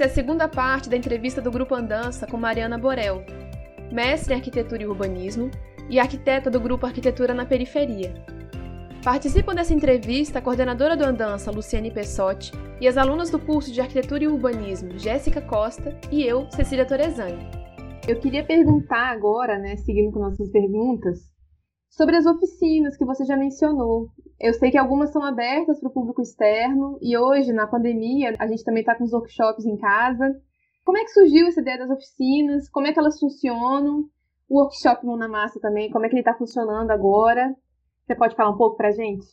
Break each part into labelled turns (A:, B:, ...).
A: Essa é a segunda parte da entrevista do Grupo Andança com Mariana Borel, mestre em Arquitetura e Urbanismo e arquiteta do Grupo Arquitetura na Periferia. Participam dessa entrevista a coordenadora do Andança, Luciane Pessotti, e as alunas do curso de Arquitetura e Urbanismo, Jéssica Costa, e eu, Cecília Torezani.
B: Eu queria perguntar agora, né, seguindo com nossas perguntas, sobre as oficinas que você já mencionou. Eu sei que algumas são abertas para o público externo e hoje, na pandemia, a gente também está com os workshops em casa. Como é que surgiu essa ideia das oficinas? Como é que elas funcionam? O workshop Mão na Massa também, como é que ele está funcionando agora? Você pode falar um pouco para a gente?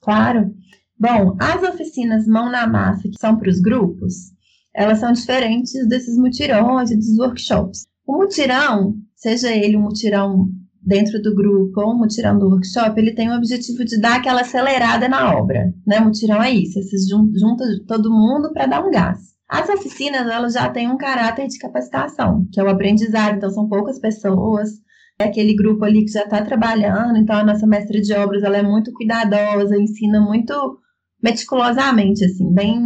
C: Claro. Bom, as oficinas Mão na Massa, que são para os grupos, elas são diferentes desses mutirões e dos workshops. O mutirão, seja ele um mutirão dentro do grupo ou um mutirão do workshop, ele tem o objetivo de dar aquela acelerada na obra, né? Mutirão é isso, você junta todo mundo para dar um gás. As oficinas, elas já têm um caráter de capacitação, que é o aprendizado, então são poucas pessoas, é aquele grupo ali que já está trabalhando, então a nossa mestra de obras, ela é muito cuidadosa, ensina muito meticulosamente, assim, bem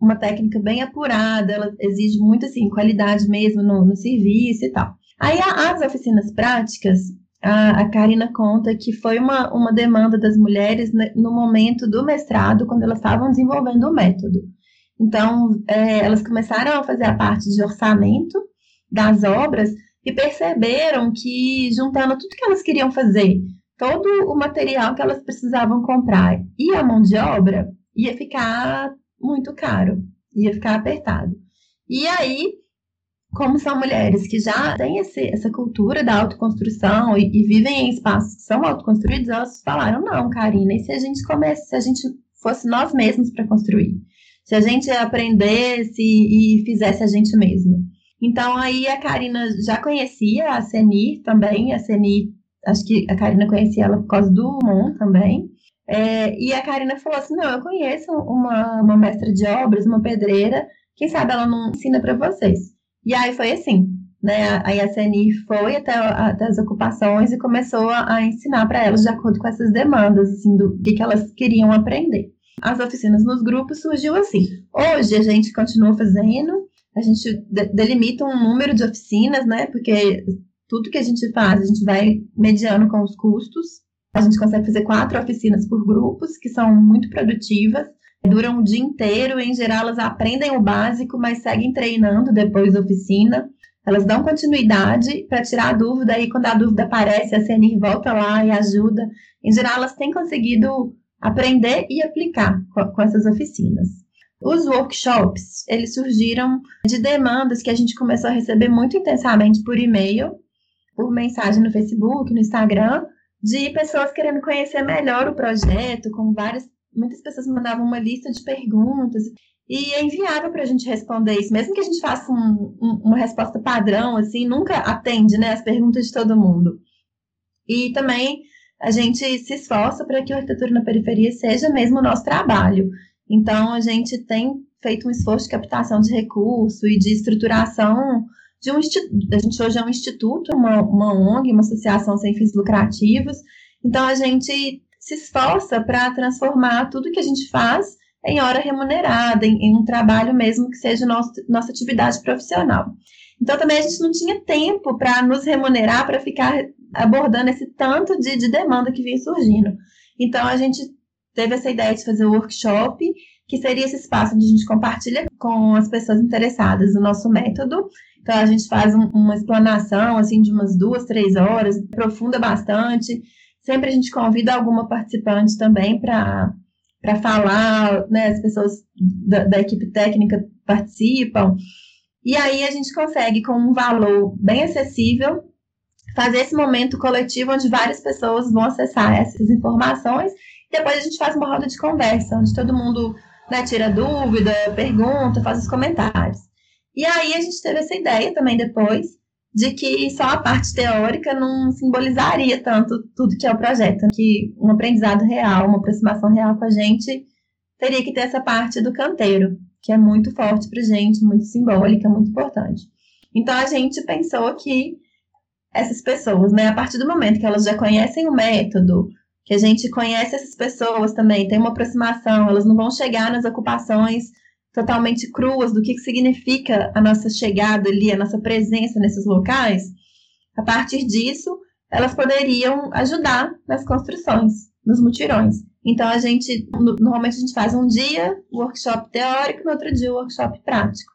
C: uma técnica bem apurada, ela exige muito, assim, qualidade mesmo no, no serviço e tal. Aí as oficinas práticas, a, a Karina conta que foi uma, uma demanda das mulheres no momento do mestrado, quando elas estavam desenvolvendo o método. Então, é, elas começaram a fazer a parte de orçamento das obras e perceberam que, juntando tudo que elas queriam fazer, todo o material que elas precisavam comprar e a mão de obra, ia ficar muito caro, ia ficar apertado. E aí, como são mulheres que já têm esse, essa cultura da autoconstrução e, e, vivem em espaços que são autoconstruídos, elas falaram: não, Karina, e se a gente começa, se a gente fosse nós mesmos para construir? Se a gente aprendesse e fizesse a gente mesma? Então, aí a Karina já conhecia a Senir também, a Senir, acho que a Karina conhecia ela por causa do Mon também. É, e a Karina falou assim: não, eu conheço uma, uma mestra de obras, uma pedreira, quem sabe ela não ensina para vocês. E aí foi assim, né? A CNI foi até, até as ocupações e começou a, a ensinar para elas de acordo com essas demandas, assim, do que, que elas queriam aprender. As oficinas nos grupos surgiu assim. Hoje a gente continua fazendo, a gente delimita um número de oficinas, né? Porque tudo que a gente faz, a gente vai mediando com os custos. A gente consegue fazer quatro oficinas por grupos, que são muito produtivas duram o dia inteiro, em geral elas aprendem o básico, mas seguem treinando depois da oficina. Elas dão continuidade para tirar a dúvida, e quando a dúvida aparece, a CNIR volta lá e ajuda. Em geral, elas têm conseguido aprender e aplicar com essas oficinas. Os workshops, eles surgiram de demandas que a gente começou a receber muito intensamente por e-mail, por mensagem no Facebook, no Instagram, de pessoas querendo conhecer melhor o projeto, com várias muitas pessoas mandavam uma lista de perguntas e é inviável para a gente responder isso, mesmo que a gente faça um, um, uma resposta padrão, assim, nunca atende, né, as perguntas de todo mundo. E também a gente se esforça para que a arquitetura na periferia seja mesmo o nosso trabalho. Então, a gente tem feito um esforço de captação de recurso e de estruturação de um instituto. A gente hoje é um instituto, uma, uma ONG, uma associação sem fins lucrativos. Então, a gente se esforça para transformar tudo que a gente faz em hora remunerada, em, em um trabalho mesmo que seja nosso, nossa atividade profissional. Então, também a gente não tinha tempo para nos remunerar, para ficar abordando esse tanto de, de demanda que vinha surgindo. Então, a gente teve essa ideia de fazer o um workshop, que seria esse espaço onde a gente compartilha com as pessoas interessadas o nosso método. Então, a gente faz um, uma explanação, assim, de umas duas, três horas, aprofunda bastante, Sempre a gente convida alguma participante também para falar, né? As pessoas da, da equipe técnica participam. E aí a gente consegue, com um valor bem acessível, fazer esse momento coletivo onde várias pessoas vão acessar essas informações. Depois a gente faz uma roda de conversa, onde todo mundo né, tira dúvida, pergunta, faz os comentários. E aí a gente teve essa ideia também depois de que só a parte teórica não simbolizaria tanto tudo que é o projeto, que um aprendizado real, uma aproximação real com a gente teria que ter essa parte do canteiro, que é muito forte para gente, muito simbólica, muito importante. Então a gente pensou que essas pessoas, né, a partir do momento que elas já conhecem o método, que a gente conhece essas pessoas também, tem uma aproximação, elas não vão chegar nas ocupações totalmente cruas do que, que significa a nossa chegada ali, a nossa presença nesses locais. A partir disso, elas poderiam ajudar nas construções, nos mutirões. Então, a gente, normalmente a gente faz um dia workshop teórico, no outro dia workshop prático.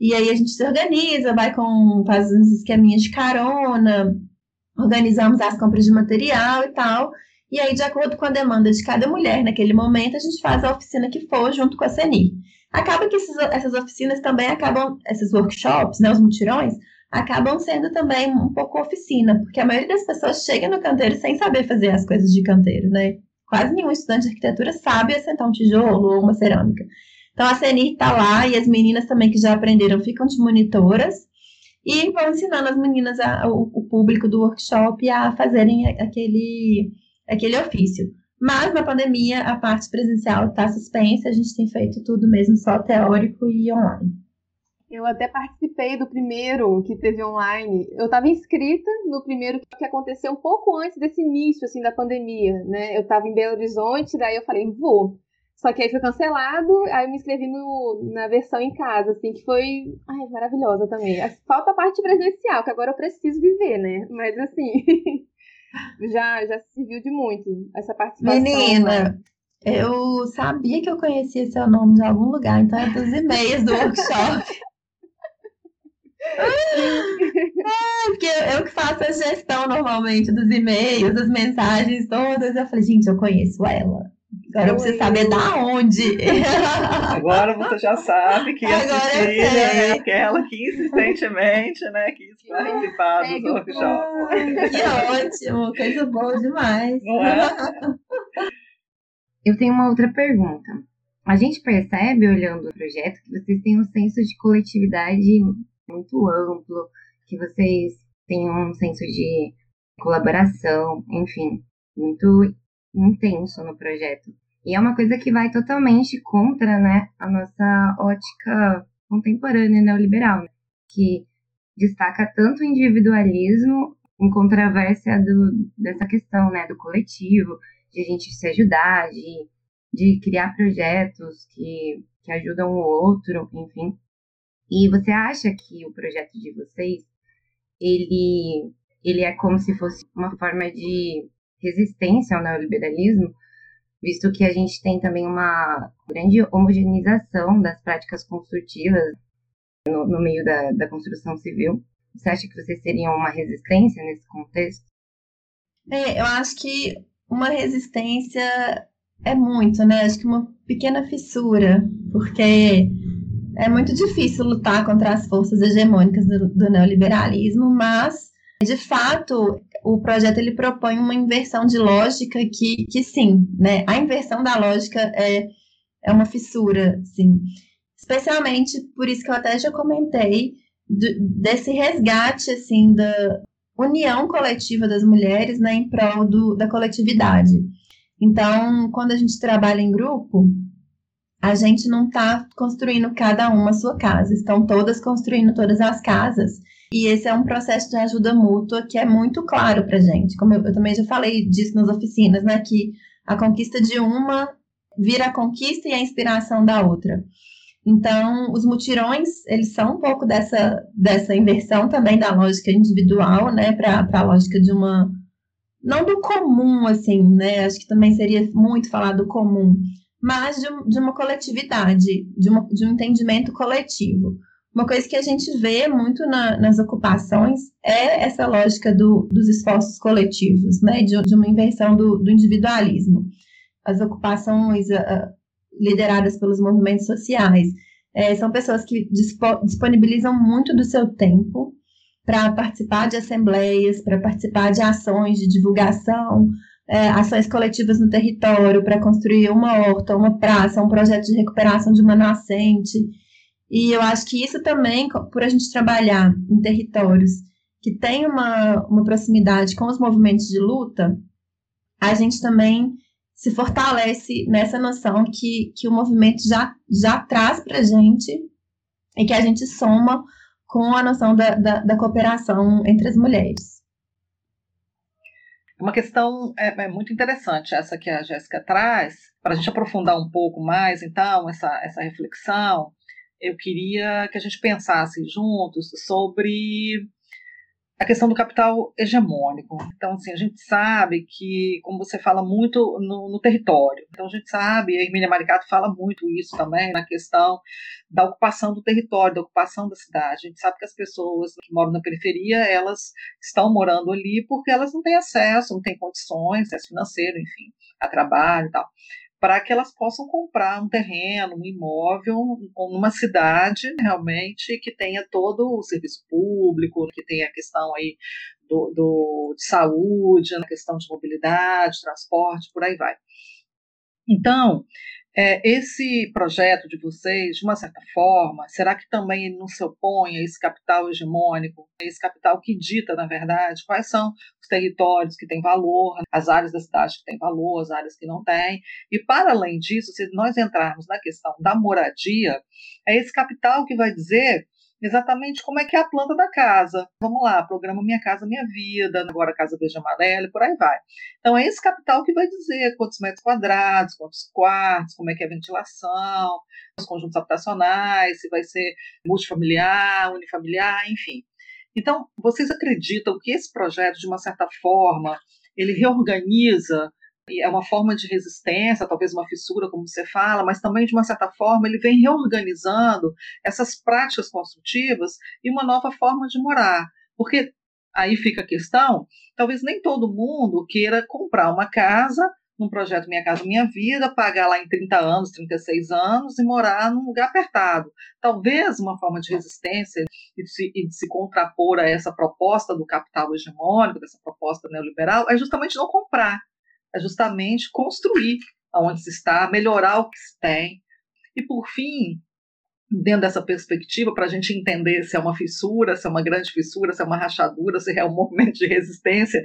C: E aí a gente se organiza, vai com, faz uns esqueminhas de carona, organizamos as compras de material e tal. E aí, de acordo com a demanda de cada mulher naquele momento, a gente faz a oficina que for junto com a CENI. Acaba que esses, essas oficinas também acabam, esses workshops, né, os mutirões, acabam sendo também um pouco oficina, porque a maioria das pessoas chega no canteiro sem saber fazer as coisas de canteiro, né? Quase nenhum estudante de arquitetura sabe assentar um tijolo ou uma cerâmica. Então a CNI está lá e as meninas também que já aprenderam ficam de monitoras e vão ensinando as meninas, a, o, o, público do workshop, a fazerem aquele, aquele ofício. Mas na pandemia a parte presencial está suspensa, a gente tem feito tudo mesmo só teórico e online.
B: Eu até participei do primeiro que teve online. Eu estava inscrita no primeiro que aconteceu um pouco antes desse início assim da pandemia, né? Eu estava em Belo Horizonte, daí eu falei, vou. Só que aí foi cancelado, aí eu me inscrevi no, na versão em casa, assim, que foi ai, maravilhosa também. Falta a parte presencial, que agora eu preciso viver, né? Mas assim, já, já serviu de muito essa participação.
C: Menina, eu sabia que eu conhecia seu nome de algum lugar, então é dos e-mails do workshop. é, porque eu, eu, que faço a gestão normalmente dos e-mails, das mensagens todas. Eu falei, gente, eu conheço ela. Agora você saber da onde.
D: Agora você já sabe que a Cecília é aquela que insistentemente né, quis participar dos workshops.
C: Que ótimo, coisa boa demais. Não é?
E: Eu tenho uma outra pergunta. A gente percebe, olhando o projeto, que vocês têm um senso de coletividade muito amplo, que vocês têm um senso de colaboração, enfim, muito intenso no projeto. E é uma coisa que vai totalmente contra né, a nossa ótica contemporânea neoliberal, né, que destaca tanto o individualismo em controvérsia do, dessa questão né, do coletivo, de a gente se ajudar, de, de criar projetos que, que ajudam o outro, enfim. E você acha que o projeto de vocês, ele, ele é como se fosse uma forma de resistência ao neoliberalismo, visto que a gente tem também uma grande homogeneização das práticas construtivas no, no meio da, da construção civil. Você acha que vocês seriam uma resistência nesse contexto?
C: É, eu acho que uma resistência é muito, né? Acho que uma pequena fissura, porque é muito difícil lutar contra as forças hegemônicas do, do neoliberalismo, mas de fato o projeto ele propõe uma inversão de lógica que, que sim, né? A inversão da lógica é, é uma fissura, sim. Especialmente por isso que eu até já comentei desse resgate assim da união coletiva das mulheres né, em prol do, da coletividade. Então, quando a gente trabalha em grupo, a gente não está construindo cada uma a sua casa, estão todas construindo todas as casas. E esse é um processo de ajuda mútua que é muito claro para gente. Como eu, eu, também já falei disso nas oficinas, né? Que a conquista de uma vira a conquista e a inspiração da outra. Então, os mutirões, eles são um pouco dessa, dessa inversão também da lógica individual, né? Para a lógica de uma. Não do comum, assim, né? Acho que também seria muito falar do comum, mas de, de uma coletividade, de, uma, de um entendimento coletivo. Uma coisa que a gente vê muito na, nas ocupações é essa lógica do, dos esforços coletivos, né, de, de uma inversão do, do, individualismo. As ocupações uh, lideradas pelos movimentos sociais é, são pessoas que dispo, disponibilizam muito do seu tempo para participar de assembleias, para participar de ações de divulgação, é, ações coletivas no território, para construir uma horta, uma praça, um projeto de recuperação de uma nascente. E eu acho que isso também, por a gente trabalhar em territórios que têm uma, uma proximidade com os movimentos de luta, a gente também se fortalece nessa noção que, que o movimento já, já traz para a gente e que a gente soma com a noção da, da, da cooperação entre as mulheres.
D: Uma questão é, é muito interessante essa que a Jéssica traz, para a gente aprofundar um pouco mais, então, essa, essa reflexão, eu queria que a gente pensasse juntos sobre a questão do capital hegemônico. Então, assim, a gente sabe que, como você fala muito no, no território, então a gente sabe, a Emília Maricato fala muito isso também, na questão da ocupação do território, da ocupação da cidade. A gente sabe que as pessoas que moram na periferia, elas estão morando ali porque elas não têm acesso, não têm condições, acesso financeiro, enfim, a trabalho e tal para que elas possam comprar um terreno, um imóvel, numa cidade realmente que tenha todo o serviço público, que tenha a questão aí do, do, de saúde, a questão de mobilidade, transporte, por aí vai. Então, é, esse projeto de vocês, de uma certa forma, será que também não se opõe a esse capital hegemônico, a esse capital que dita, na verdade, quais são os territórios que têm valor, as áreas da cidade que têm valor, as áreas que não têm? E, para além disso, se nós entrarmos na questão da moradia, é esse capital que vai dizer exatamente como é que é a planta da casa. Vamos lá, programa Minha Casa Minha Vida, agora Casa Verde Amarela e por aí vai. Então é esse capital que vai dizer quantos metros quadrados, quantos quartos, como é que é a ventilação, os conjuntos habitacionais, se vai ser multifamiliar, unifamiliar, enfim. Então, vocês acreditam que esse projeto, de uma certa forma, ele reorganiza é uma forma de resistência, talvez uma fissura, como você fala, mas também, de uma certa forma, ele vem reorganizando essas práticas construtivas e uma nova forma de morar. Porque aí fica a questão: talvez nem todo mundo queira comprar uma casa num projeto Minha Casa Minha Vida, pagar lá em 30 anos, 36 anos e morar num lugar apertado. Talvez uma forma de resistência e de, se, e de se contrapor a essa proposta do capital hegemônico, dessa proposta neoliberal, é justamente não comprar é justamente construir aonde se está, melhorar o que se tem. E, por fim, dentro dessa perspectiva, para a gente entender se é uma fissura, se é uma grande fissura, se é uma rachadura, se é um movimento de resistência,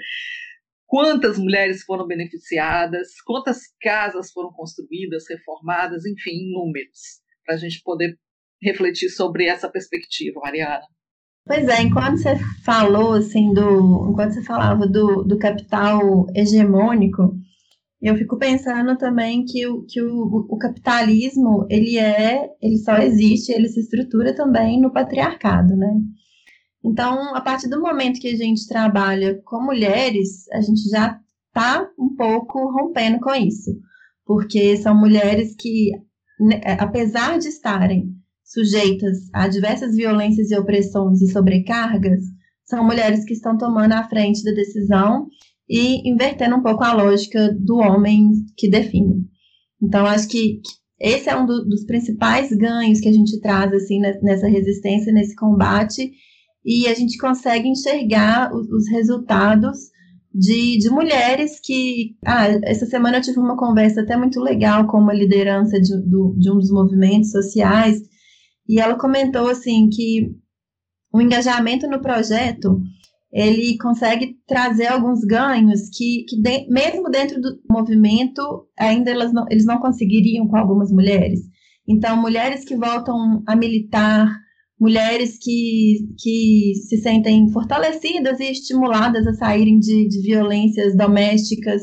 D: quantas mulheres foram beneficiadas, quantas casas foram construídas, reformadas, enfim, números, para a gente poder refletir sobre essa perspectiva, Mariana.
C: Pois é, enquanto você falou, assim, do. Enquanto você falava do, do capital hegemônico, eu fico pensando também que, o, que o, o capitalismo, ele é, ele só existe, ele se estrutura também no patriarcado, né? Então, a partir do momento que a gente trabalha com mulheres, a gente já está um pouco rompendo com isso, porque são mulheres que, né, apesar de estarem sujeitas a diversas violências e opressões e sobrecargas, são mulheres que estão tomando a frente da decisão e invertendo um pouco a lógica do homem que define. Então, acho que esse é um do, dos principais ganhos que a gente traz assim nessa resistência, nesse combate, e a gente consegue enxergar os, os resultados de, de, mulheres que. Ah, essa semana eu tive uma conversa até muito legal com uma liderança de, do, de um dos movimentos sociais e ela comentou assim que o engajamento no projeto ele consegue trazer alguns ganhos que, que de, mesmo dentro do movimento ainda não, eles não conseguiriam com algumas mulheres. Então, mulheres que voltam a militar, mulheres que, que se sentem fortalecidas e estimuladas a saírem de, de violências domésticas.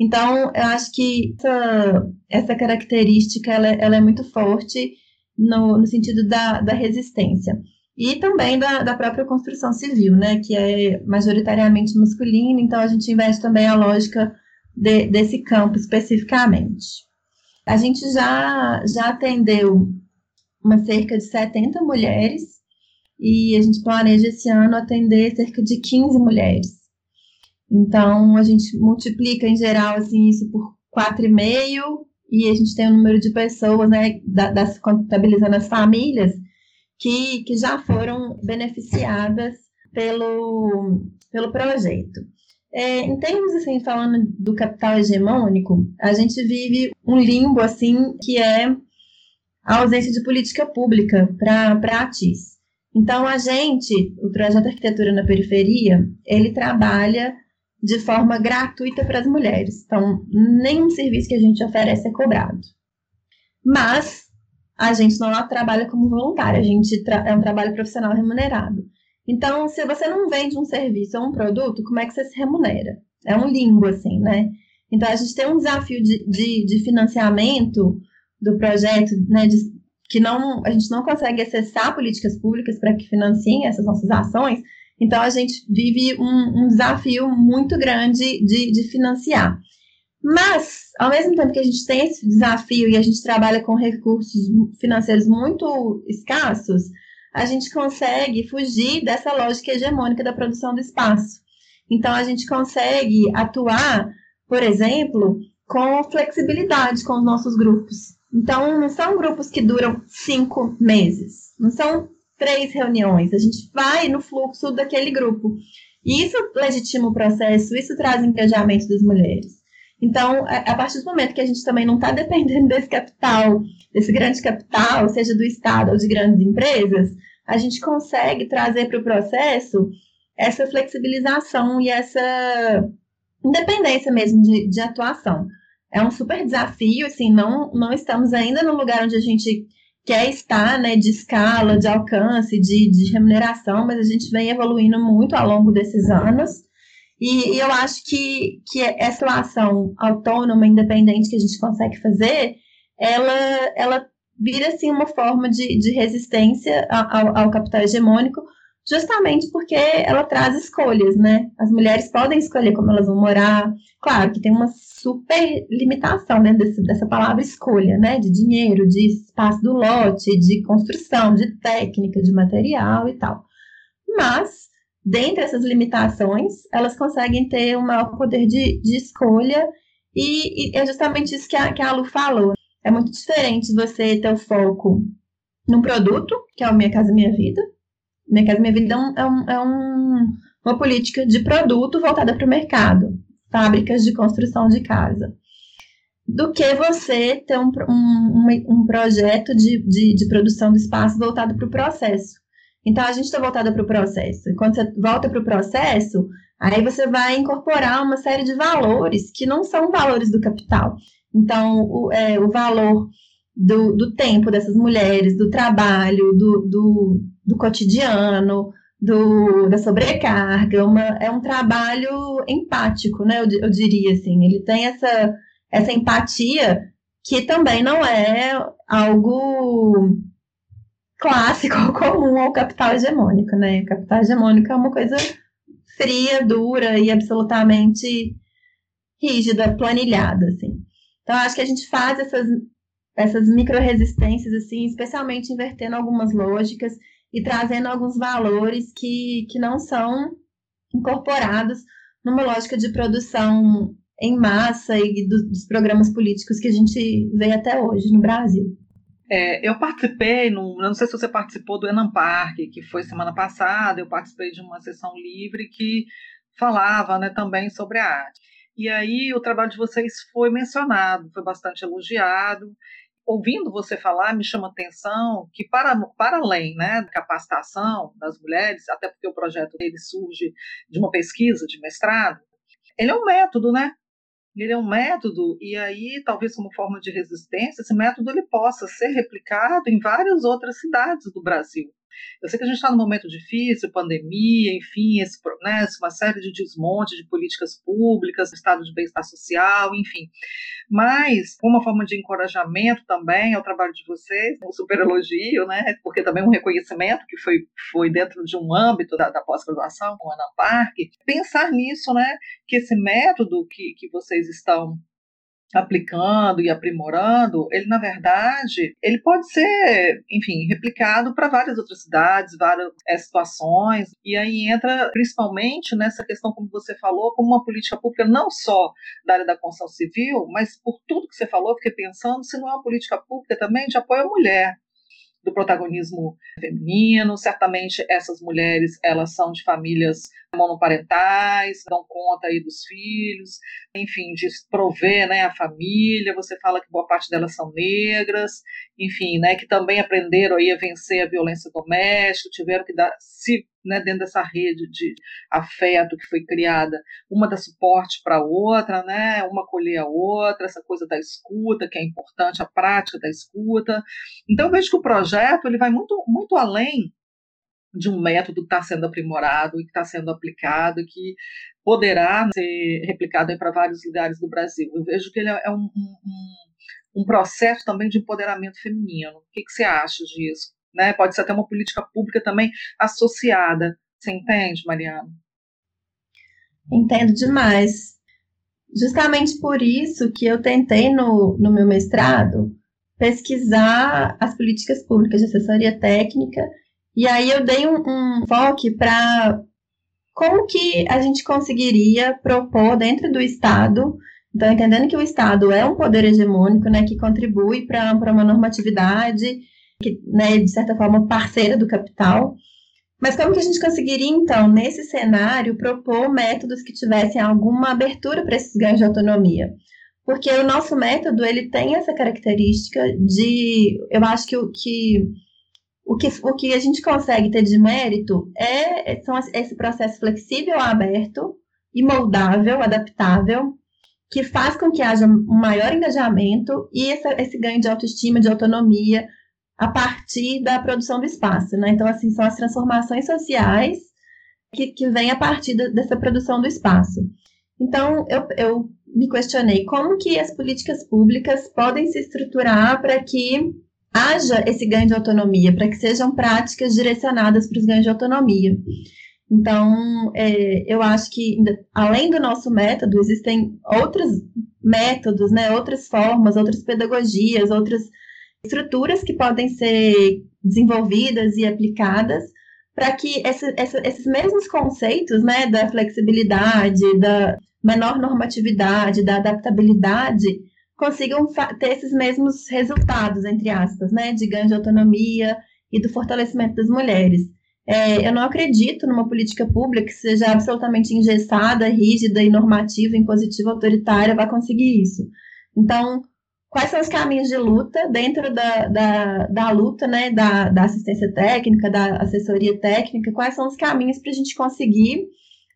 C: Então, eu acho que essa, essa característica ela, ela é muito forte no, no sentido da, da resistência. E também da, da própria construção civil, né, que é majoritariamente masculina, então a gente investe também a lógica de, desse campo especificamente. A gente já, já atendeu uma cerca de 70 mulheres e a gente planeja esse ano atender cerca de 15 mulheres. Então, a gente multiplica em geral assim, isso por 4,5 e a gente tem um número de pessoas, né, das, contabilizando as famílias, que, que já foram beneficiadas pelo, pelo projeto. É, em termos, assim, falando do capital hegemônico, a gente vive um limbo, assim, que é a ausência de política pública para a TIS. Então, a gente, o Projeto Arquitetura na Periferia, ele trabalha de forma gratuita para as mulheres. Então, nenhum serviço que a gente oferece é cobrado. Mas a gente não trabalha como voluntário, a gente é um trabalho profissional remunerado. Então, se você não vende um serviço ou um produto, como é que você se remunera? É um limbo, assim, né? Então, a gente tem um desafio de, de, de financiamento do projeto, né, de, que não, a gente não consegue acessar políticas públicas para que financiem essas nossas ações, então a gente vive um, um desafio muito grande de, de financiar. Mas, ao mesmo tempo que a gente tem esse desafio e a gente trabalha com recursos financeiros muito escassos, a gente consegue fugir dessa lógica hegemônica da produção do espaço. Então, a gente consegue atuar, por exemplo, com flexibilidade com os nossos grupos. Então, não são grupos que duram cinco meses, não são três reuniões, a gente vai no fluxo daquele grupo. E isso legitima o processo, isso traz engajamento das mulheres. Então, a partir do momento que a gente também não está dependendo desse capital, desse grande capital, seja do Estado ou de grandes empresas, a gente consegue trazer para o processo essa flexibilização e essa independência mesmo de, de atuação é um super desafio, assim, não, não estamos ainda no lugar onde a gente quer estar, né, de escala, de alcance, de, de remuneração, mas a gente vem evoluindo muito ao longo desses anos. E, e eu acho que, que essa ação autônoma, independente que a gente consegue fazer, ela, ela vira, assim, uma forma de, de resistência ao, ao capital hegemônico, justamente porque ela traz escolhas, né? As mulheres podem escolher como elas vão morar. Claro que tem uma super limitação dentro desse, dessa palavra escolha, né? De dinheiro, de espaço do lote, de construção, de técnica, de material e tal. Mas, dentre essas limitações, elas conseguem ter um maior poder de, de escolha e, e, é justamente isso que a, que a Lu falou. É muito diferente você ter o foco num produto, que é o Minha Casa Minha Vida, minha Casa Minha Vida é, é, um, é um, uma política de produto voltada para o mercado, fábricas de construção de casa, do que você ter um, um, um projeto de, de, de produção de espaço voltado para o processo. Então, a gente está voltada para o processo. Quando você volta para o processo, aí você vai incorporar uma série de valores que não são valores do capital. Então, o, é, o valor do, do tempo dessas mulheres, do trabalho, do, do, do cotidiano, do, da sobrecarga, uma, é um trabalho empático, né? Eu, eu, diria assim. Ele tem essa, essa empatia que também não é algo clássico ou comum ao capital hegemônico, né? O capital hegemônico é uma coisa fria, dura e absolutamente rígida, planilhada, assim. Então, acho que a gente faz essas essas micro-resistências, assim, especialmente invertendo algumas lógicas e trazendo alguns valores que, que não são incorporados numa lógica de produção em massa e do, dos programas políticos que a gente vê até hoje no Brasil.
D: É, eu participei, no, não sei se você participou do Enam Park, que foi semana passada, eu participei de uma sessão livre que falava né, também sobre a arte. E aí o trabalho de vocês foi mencionado, foi bastante elogiado, ouvindo você falar, me chama atenção que, para, para além né, da capacitação das mulheres, até porque o projeto dele surge de uma pesquisa de mestrado, ele é um método, né? Ele é um método, e aí, talvez como forma de resistência, esse método ele possa ser replicado em várias outras cidades do Brasil. Eu sei que a gente está num momento difícil, pandemia, enfim, esse, né, uma série de desmonte de políticas públicas, estado de bem-estar social, enfim. Mas, uma forma de encorajamento também ao trabalho de vocês, um super elogio, né, porque também um reconhecimento que foi, foi dentro de um âmbito da, da pós-graduação, com a Anampark, pensar nisso, né, que esse método que, que vocês estão aplicando e aprimorando, ele na verdade, ele pode ser, enfim, replicado para várias outras cidades, várias é, situações, e aí entra principalmente nessa questão, como você falou, como uma política pública não só da área da construção civil, mas por tudo que você falou, fiquei pensando se não é uma política pública também de apoio à mulher, do protagonismo feminino. Certamente essas mulheres, elas são de famílias monoparentais, dão conta aí dos filhos, enfim, de prover, né, a família. Você fala que boa parte delas são negras, enfim, né, que também aprenderam aí a vencer a violência doméstica, tiveram que dar se né, dentro dessa rede de afeto que foi criada, uma dá suporte para a outra, né, uma acolher a outra, essa coisa da escuta, que é importante, a prática da escuta. Então, eu vejo que o projeto ele vai muito, muito além de um método que está sendo aprimorado e que está sendo aplicado e que poderá ser replicado para vários lugares do Brasil. Eu vejo que ele é um, um, um processo também de empoderamento feminino. O que, que você acha disso? Né? Pode ser até uma política pública também associada. Você entende, Mariana?
C: Entendo demais. Justamente por isso que eu tentei no, no meu mestrado pesquisar as políticas públicas de assessoria técnica e aí eu dei um, um foco para como que a gente conseguiria propor dentro do Estado, então entendendo que o Estado é um poder hegemônico, né, que contribui para uma normatividade, que, né, de certa forma, parceira do capital, mas como que a gente conseguiria, então, nesse cenário, propor métodos que tivessem alguma abertura para esses ganhos de autonomia? Porque o nosso método, ele tem essa característica de, eu acho que o que, o que, o que a gente consegue ter de mérito é são esse processo flexível, aberto e moldável, adaptável, que faz com que haja um maior engajamento e essa, esse ganho de autoestima, de autonomia, a partir da produção do espaço, né? Então, assim, são as transformações sociais que, que vêm a partir da, dessa produção do espaço. Então, eu, eu me questionei como que as políticas públicas podem se estruturar para que haja esse ganho de autonomia, para que sejam práticas direcionadas para os ganhos de autonomia. Então, é, eu acho que, além do nosso método, existem outros métodos, né, outras formas, outras pedagogias, outras estruturas que podem ser desenvolvidas e aplicadas para que esse, esse, esses mesmos conceitos, né, da flexibilidade, da menor normatividade, da adaptabilidade, consigam ter esses mesmos resultados, entre aspas, né, de ganho de autonomia e do fortalecimento das mulheres. É, eu não acredito numa política pública que seja absolutamente engessada, rígida e normativa, impositiva, autoritária, vai conseguir isso. Então, quais são os caminhos de luta dentro da, da, da luta, né, da, da assistência técnica, da assessoria técnica, quais são os caminhos para a gente conseguir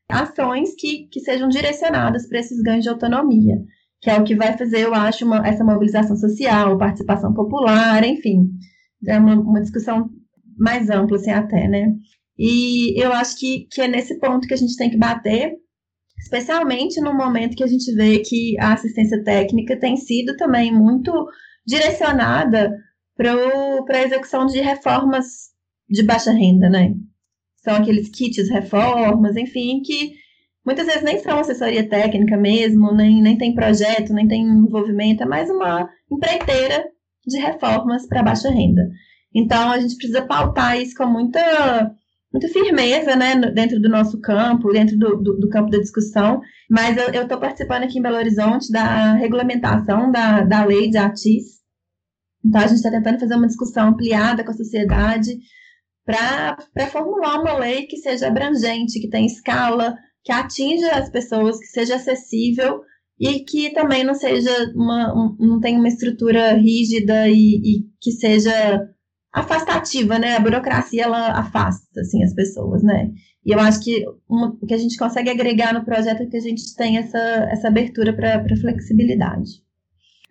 C: ações que, que sejam direcionadas para esses ganhos de autonomia, que é o que vai fazer, eu acho, uma, essa mobilização social, participação popular, enfim, é uma, uma discussão mais ampla, assim, até, né? E eu acho que, que é nesse ponto que a gente tem que bater, especialmente no momento que a gente vê que a assistência técnica tem sido também muito direcionada para a execução de reformas de baixa renda, né? São aqueles kits reformas, enfim, que muitas vezes nem são assessoria técnica mesmo, nem, nem tem projeto, nem tem envolvimento, é mais uma empreiteira de reformas para baixa renda. Então, a gente precisa pautar isso com muita muita firmeza, né, dentro do nosso campo, dentro do, do, do campo da discussão, mas eu estou participando aqui em Belo Horizonte da regulamentação da, da lei de ATIS, então a gente está tentando fazer uma discussão ampliada com a sociedade para formular uma lei que seja abrangente, que tenha escala, que atinja as pessoas, que seja acessível e que também não seja uma, um, não tenha uma estrutura rígida e, e que seja afastativa, né? A burocracia ela afasta assim as pessoas, né? E eu acho que o que a gente consegue agregar no projeto é que a gente tem essa, essa abertura para flexibilidade.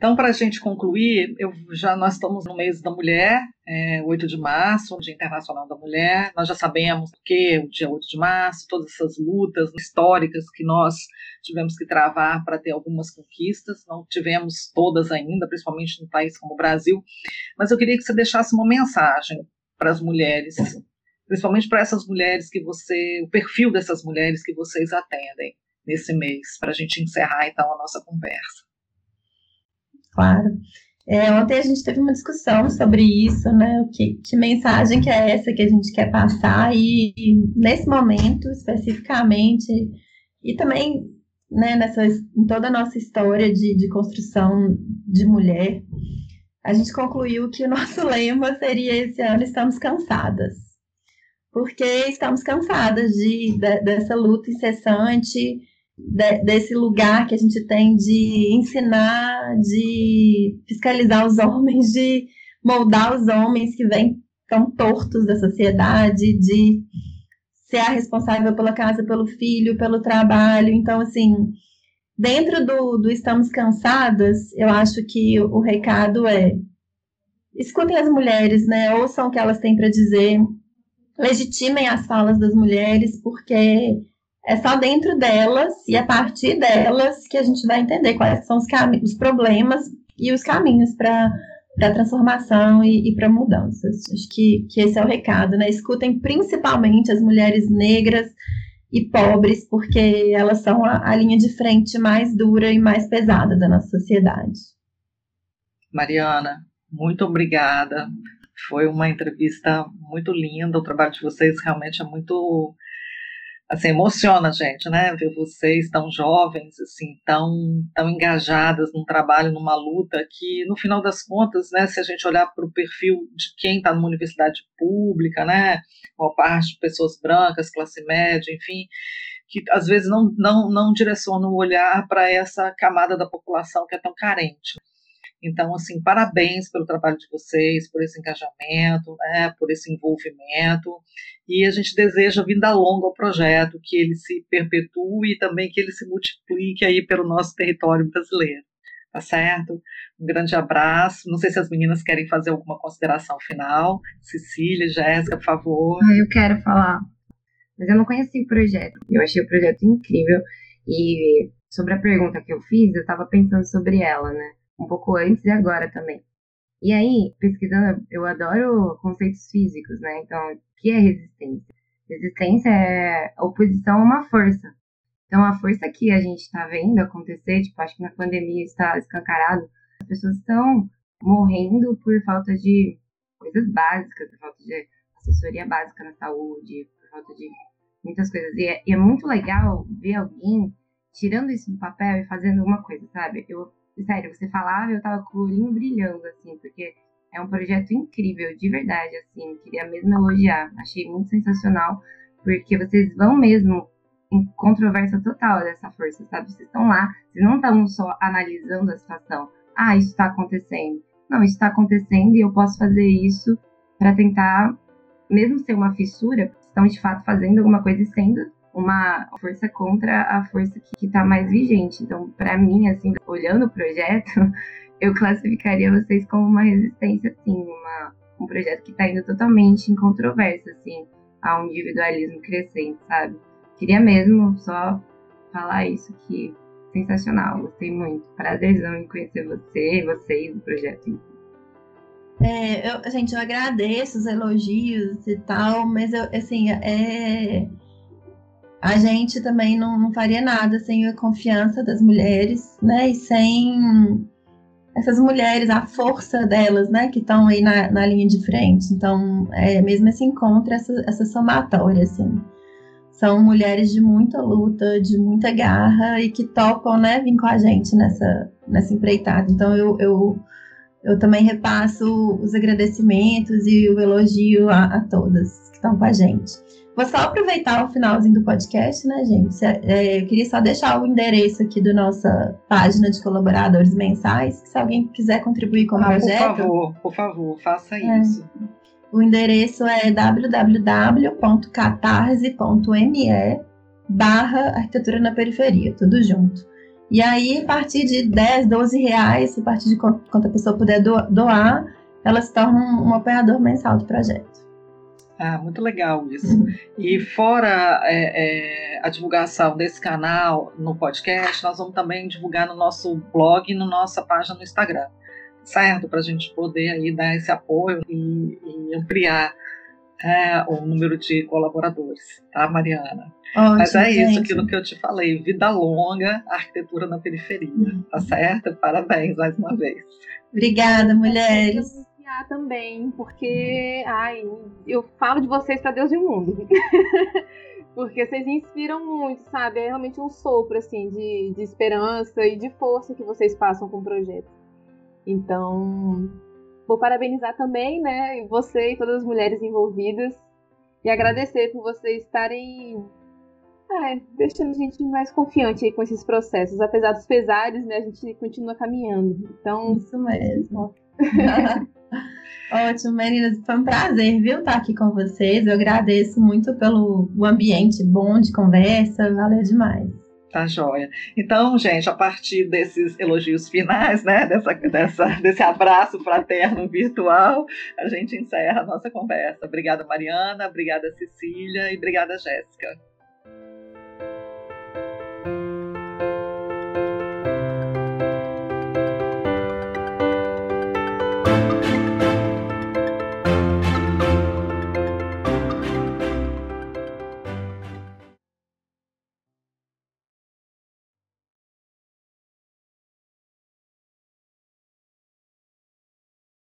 D: Então, para a gente concluir, eu, já nós estamos no mês da mulher, é, 8 de março, Dia Internacional da Mulher. Nós já sabemos que o dia 8 de março, todas essas lutas históricas que nós tivemos que travar para ter algumas conquistas. Não tivemos todas ainda, principalmente no país como o Brasil. Mas eu queria que você deixasse uma mensagem para as mulheres, principalmente para essas mulheres que você, o perfil dessas mulheres que vocês atendem nesse mês, para a gente encerrar então a nossa conversa.
C: Claro. É, ontem a gente teve uma discussão sobre isso, né? O que, que mensagem que é essa que a gente quer passar e, e nesse momento especificamente e também né, nessa, em toda a nossa história de, de construção de mulher, a gente concluiu que o nosso lema seria esse ano estamos cansadas, porque estamos cansadas de, de dessa luta incessante de, desse lugar que a gente tem de ensinar, de fiscalizar os homens, de moldar os homens que vêm tão tortos da sociedade, de ser a responsável pela casa, pelo filho, pelo trabalho. Então, assim, dentro do, do Estamos Cansadas, eu acho que o, o recado é escutem as mulheres, né? Ouçam o que elas têm para dizer, legitimem as falas das mulheres, porque é só dentro delas e a partir delas que a gente vai entender quais são os, os problemas e os caminhos para para transformação e, e para mudanças. Acho que, que esse é o recado, né? Escutem principalmente as mulheres negras e pobres, porque elas são a, a linha de frente mais dura e mais pesada da nossa sociedade.
D: Mariana, muito obrigada. Foi uma entrevista muito linda. O trabalho de vocês realmente é muito assim, emociona a gente, né? Ver vocês tão jovens, assim, tão, tão engajadas num trabalho, numa luta que, no final das contas, né, se a gente olhar para o perfil de quem está numa universidade pública, né, uma parte de pessoas brancas, classe média, enfim, que às vezes não, não, não direciona o olhar para essa camada da população que é tão carente. Então, assim, parabéns pelo trabalho de vocês, por esse engajamento, né, por esse envolvimento. E a gente deseja vida longa ao projeto, que ele se perpetue e também que ele se multiplique aí pelo nosso território brasileiro. Tá certo? Um grande abraço. Não sei se as meninas querem fazer alguma consideração final. Cecília, Jéssica, por favor.
E: Ah, eu quero falar. Mas eu não conheci o projeto. Eu achei o projeto incrível. E sobre a pergunta que eu fiz, eu estava pensando sobre ela, né? Um pouco antes e agora também. E aí, pesquisando, eu adoro conceitos físicos, né? Então, o que é resistência? Resistência é oposição a uma força. Então, a força que a gente está vendo acontecer, tipo, acho que na pandemia está escancarado, as pessoas estão morrendo por falta de coisas básicas, por falta de assessoria básica na saúde, por falta de muitas coisas. E é, e é muito legal ver alguém tirando isso do papel e fazendo uma coisa, sabe? Eu sério, você falava, eu tava com o olhinho brilhando, assim, porque é um projeto incrível, de verdade, assim, queria mesmo elogiar. Achei muito sensacional, porque vocês vão mesmo em controvérsia total dessa força, sabe? Vocês estão lá, vocês não estão só analisando a situação. Ah, isso está acontecendo. Não, isso está acontecendo e eu posso fazer isso para tentar, mesmo ser uma fissura, estão de fato fazendo alguma coisa e sendo uma força contra a força que está mais vigente. Então, para mim, assim, olhando o projeto, eu classificaria vocês como uma resistência, assim, uma, um projeto que está indo totalmente em controvérsia, assim, a um individualismo crescente, sabe? Queria mesmo só falar isso que sensacional, gostei muito. Prazerzão em conhecer você vocês, o projeto.
C: É, eu, gente, eu agradeço os elogios e tal, mas eu, assim, é, a gente também não, não, faria nada sem a confiança das mulheres, né? E sem essas mulheres, a força delas, né? Que estão aí na, na, linha de frente. Então, é mesmo esse encontro, essa, essa somatória, assim. São mulheres de muita luta, de muita garra e que topam, né? Vir com a gente nessa, nessa empreitada. Então, eu, eu, eu também repasso os agradecimentos e o elogio a, a todas que estão com a gente. Vou só aproveitar o finalzinho do podcast, né, gente? É, eu queria só deixar o endereço aqui da nossa página de colaboradores mensais, que se alguém quiser contribuir com o ah, projeto.
D: Por favor, por favor, faça é. isso.
C: O endereço é www.catarse.me barra arquitetura na periferia, tudo junto. E aí, a partir de 10, 12 reais, a partir de quanto a pessoa puder doar, ela se torna um, um apoiador mensal do projeto.
D: Ah, muito legal isso. E fora é, é, a divulgação desse canal no podcast, nós vamos também divulgar no nosso blog e na nossa página no Instagram, certo? Para a gente poder aí dar esse apoio e, e ampliar é, o número de colaboradores, tá, Mariana? Ótimo, Mas é isso, aquilo que eu te falei, vida longa, arquitetura na periferia, tá certo? Parabéns mais uma vez.
C: Obrigada, mulheres
B: também, porque ai, eu falo de vocês para Deus e o mundo. porque vocês inspiram muito, sabe? É realmente um sopro assim de, de esperança e de força que vocês passam com o projeto. Então, vou parabenizar também, né, você e todas as mulheres envolvidas e agradecer por vocês estarem é, deixando a gente mais confiante aí com esses processos. Apesar dos pesares, né, a gente continua caminhando. Então,
C: isso mesmo. Ótimo, meninas. Foi um prazer, viu, estar aqui com vocês. Eu agradeço muito pelo ambiente bom de conversa. Valeu demais.
D: Tá joia. Então, gente, a partir desses elogios finais, né, dessa, dessa, desse abraço fraterno virtual, a gente encerra a nossa conversa. Obrigada, Mariana, obrigada, Cecília e obrigada, Jéssica.